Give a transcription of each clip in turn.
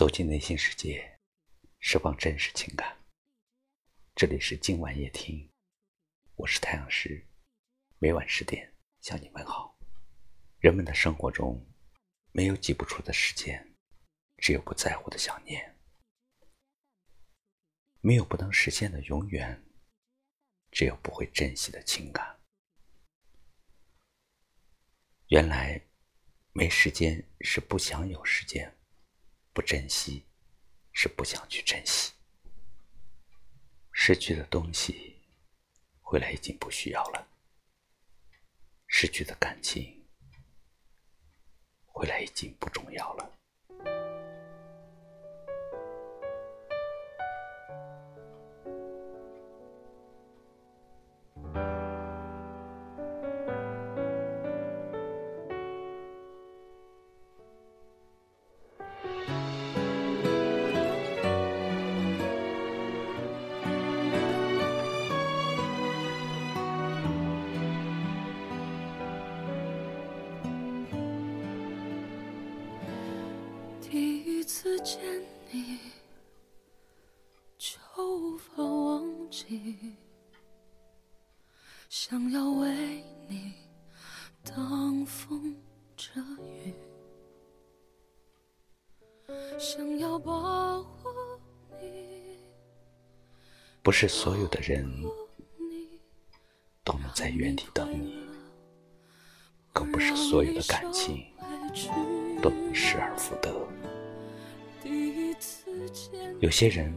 走进内心世界，释放真实情感。这里是今晚夜听，我是太阳石，每晚十点向你问好。人们的生活中，没有挤不出的时间，只有不在乎的想念；没有不能实现的永远，只有不会珍惜的情感。原来，没时间是不想有时间，不珍惜是不想去珍惜。失去的东西，回来已经不需要了；失去的感情，回来已经不重要了。第一次见你，就无法忘记。想要为你挡风遮雨，想要保护你。不是所有的人都能在原地等你，更不是所有的感情都能失而复得。有些人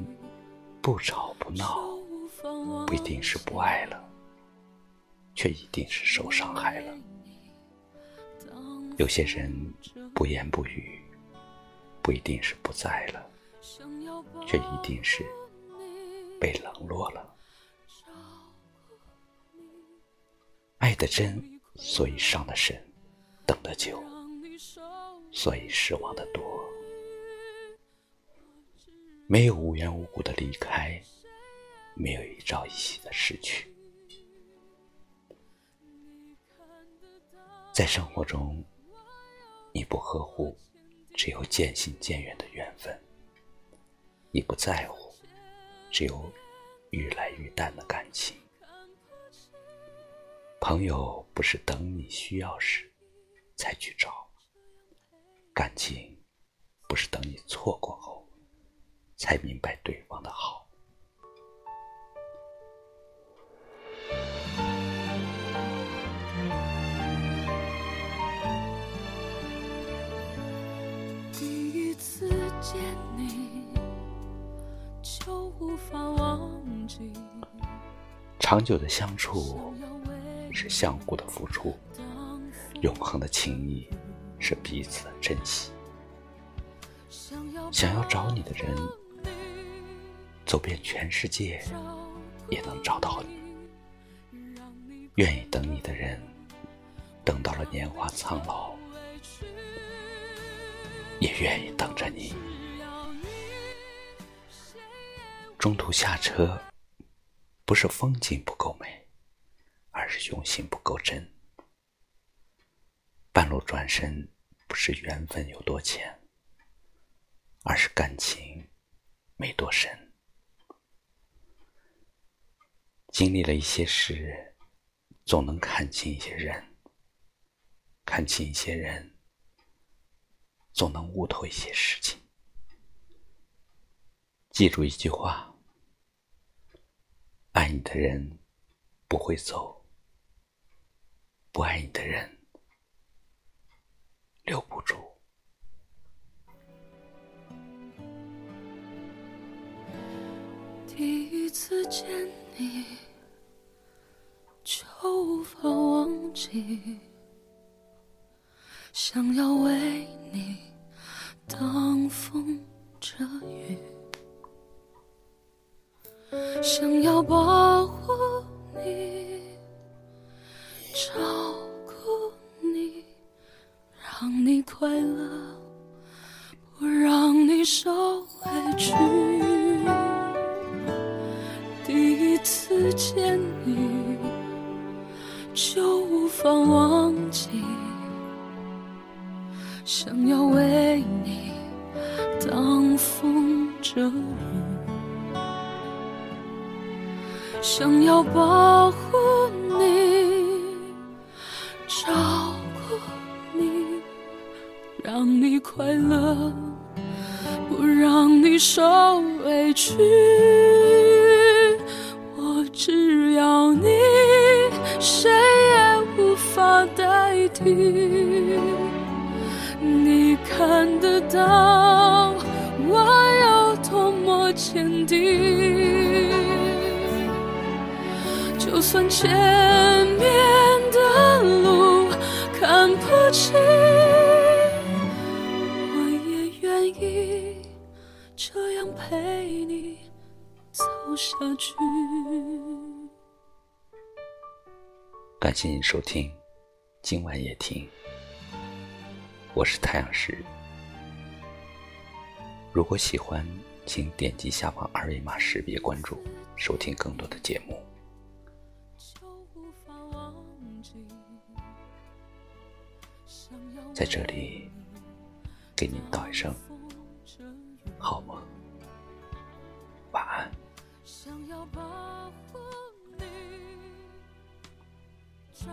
不吵不闹，不一定是不爱了，却一定是受伤害了。有些人不言不语，不一定是不在了，却一定是被冷落了。爱的真，所以伤的深；等的久，所以失望的多。没有无缘无故的离开，没有一朝一夕的失去。在生活中，你不呵护，只有渐行渐远的缘分；你不在乎，只有愈来愈淡的感情。朋友不是等你需要时才去找，感情不是等你错过后。才明白对方的好。第一次见你，就无法忘记。长久的相处是相互的付出，永恒的情谊是彼此的珍惜。想要找你的人。走遍全世界，也能找到你。愿意等你的人，等到了年华苍老，也愿意等着你。中途下车，不是风景不够美，而是用心不够真。半路转身，不是缘分有多浅，而是感情没多深。经历了一些事，总能看清一些人；看清一些人，总能悟透一些事情。记住一句话：爱你的人不会走，不爱你的人留不住。第一次见你。就无法忘记，想要为你挡风遮雨，想要保护你，照顾你，让你快乐，不让你受委屈。见你。就无法忘记，想要为你挡风遮雨，想要保护你，照顾你，让你快乐，不让你受委屈。要你，谁也无法代替。你看得到我有多么坚定，就算前面的路看不清，我也愿意这样陪你走下去。感谢您收听，今晚夜听。我是太阳石。如果喜欢，请点击下方二维码识别关注，收听更多的节目。在这里，给您道一声好梦，晚安。照